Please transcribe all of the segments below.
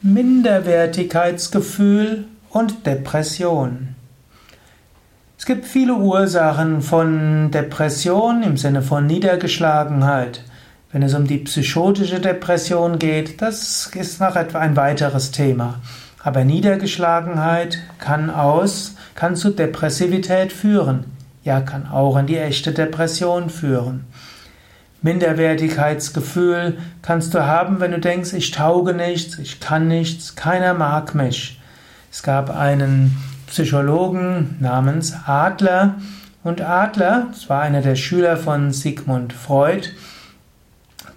Minderwertigkeitsgefühl und Depression. Es gibt viele Ursachen von Depression im Sinne von Niedergeschlagenheit. Wenn es um die psychotische Depression geht, das ist noch etwa ein weiteres Thema. Aber Niedergeschlagenheit kann aus, kann zu Depressivität führen. Ja, kann auch in die echte Depression führen. Minderwertigkeitsgefühl kannst du haben, wenn du denkst, ich tauge nichts, ich kann nichts, keiner mag mich. Es gab einen Psychologen namens Adler und Adler, das war einer der Schüler von Sigmund Freud,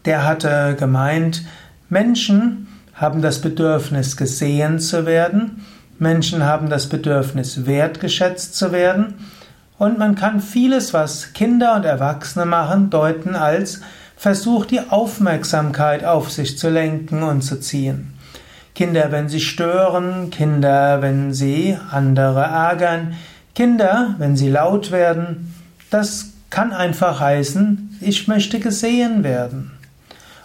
der hatte gemeint, Menschen haben das Bedürfnis gesehen zu werden, Menschen haben das Bedürfnis wertgeschätzt zu werden und man kann vieles, was Kinder und Erwachsene machen, deuten als Versuch, die Aufmerksamkeit auf sich zu lenken und zu ziehen. Kinder, wenn sie stören, Kinder, wenn sie andere ärgern, Kinder, wenn sie laut werden, das kann einfach heißen, ich möchte gesehen werden.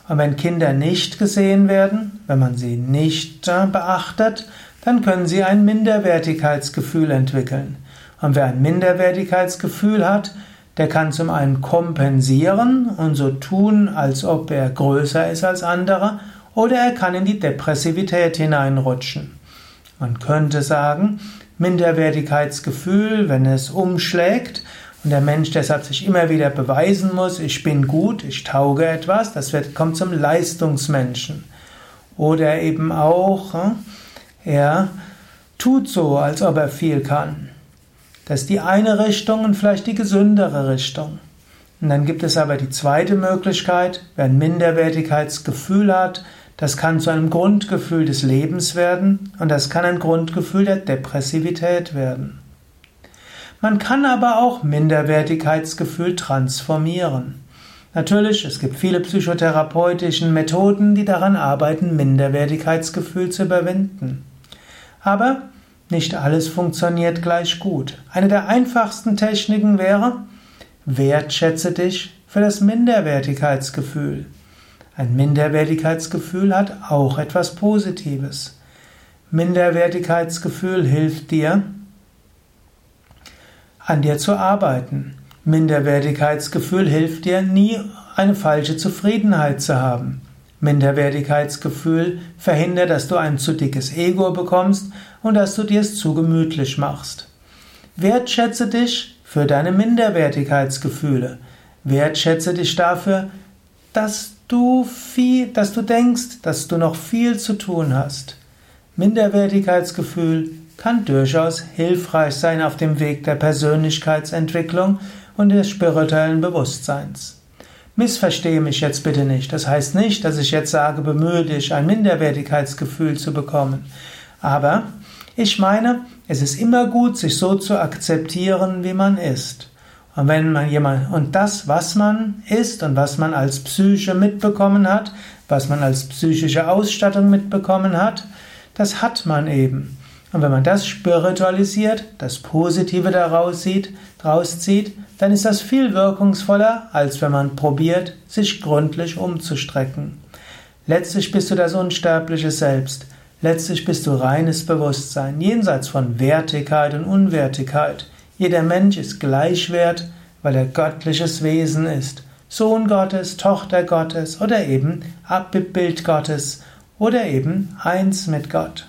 Und wenn Kinder nicht gesehen werden, wenn man sie nicht beachtet, dann können sie ein Minderwertigkeitsgefühl entwickeln. Und wer ein Minderwertigkeitsgefühl hat, der kann zum einen kompensieren und so tun, als ob er größer ist als andere, oder er kann in die Depressivität hineinrutschen. Man könnte sagen, Minderwertigkeitsgefühl, wenn es umschlägt und der Mensch deshalb sich immer wieder beweisen muss, ich bin gut, ich tauge etwas, das wird, kommt zum Leistungsmenschen. Oder eben auch, hm, er tut so, als ob er viel kann. Das ist die eine Richtung und vielleicht die gesündere Richtung. Und dann gibt es aber die zweite Möglichkeit, wer ein Minderwertigkeitsgefühl hat, das kann zu einem Grundgefühl des Lebens werden und das kann ein Grundgefühl der Depressivität werden. Man kann aber auch Minderwertigkeitsgefühl transformieren. Natürlich, es gibt viele psychotherapeutische Methoden, die daran arbeiten, Minderwertigkeitsgefühl zu überwinden. Aber nicht alles funktioniert gleich gut. Eine der einfachsten Techniken wäre, wertschätze dich für das Minderwertigkeitsgefühl. Ein Minderwertigkeitsgefühl hat auch etwas Positives. Minderwertigkeitsgefühl hilft dir, an dir zu arbeiten. Minderwertigkeitsgefühl hilft dir, nie eine falsche Zufriedenheit zu haben. Minderwertigkeitsgefühl verhindert, dass du ein zu dickes Ego bekommst und dass du dir es zu gemütlich machst. Wertschätze dich für deine Minderwertigkeitsgefühle. Wertschätze dich dafür, dass du viel, dass du denkst, dass du noch viel zu tun hast. Minderwertigkeitsgefühl kann durchaus hilfreich sein auf dem Weg der Persönlichkeitsentwicklung und des spirituellen Bewusstseins. Missverstehe mich jetzt bitte nicht. Das heißt nicht, dass ich jetzt sage, bemühe dich, ein Minderwertigkeitsgefühl zu bekommen. Aber ich meine, es ist immer gut, sich so zu akzeptieren, wie man ist. Und wenn man jemand, und das, was man ist und was man als Psyche mitbekommen hat, was man als psychische Ausstattung mitbekommen hat, das hat man eben. Und wenn man das spiritualisiert, das Positive daraus sieht, draus zieht, dann ist das viel wirkungsvoller, als wenn man probiert, sich gründlich umzustrecken. Letztlich bist du das unsterbliche Selbst. Letztlich bist du reines Bewusstsein, jenseits von Wertigkeit und Unwertigkeit. Jeder Mensch ist gleichwert, weil er göttliches Wesen ist. Sohn Gottes, Tochter Gottes oder eben Abbild Gottes oder eben eins mit Gott.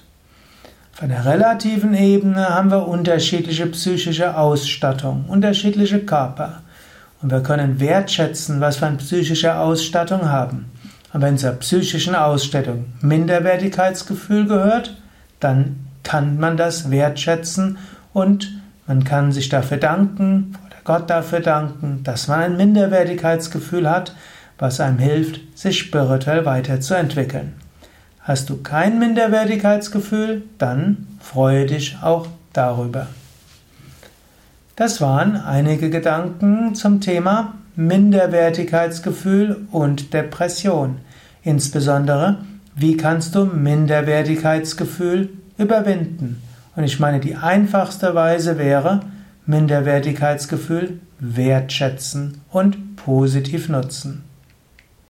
Auf einer relativen Ebene haben wir unterschiedliche psychische Ausstattung, unterschiedliche Körper. Und wir können wertschätzen, was wir an psychischer Ausstattung haben. Und wenn zur psychischen Ausstattung Minderwertigkeitsgefühl gehört, dann kann man das wertschätzen und man kann sich dafür danken oder Gott dafür danken, dass man ein Minderwertigkeitsgefühl hat, was einem hilft, sich spirituell weiterzuentwickeln. Hast du kein Minderwertigkeitsgefühl, dann freue dich auch darüber. Das waren einige Gedanken zum Thema Minderwertigkeitsgefühl und Depression. Insbesondere, wie kannst du Minderwertigkeitsgefühl überwinden? Und ich meine, die einfachste Weise wäre, Minderwertigkeitsgefühl wertschätzen und positiv nutzen.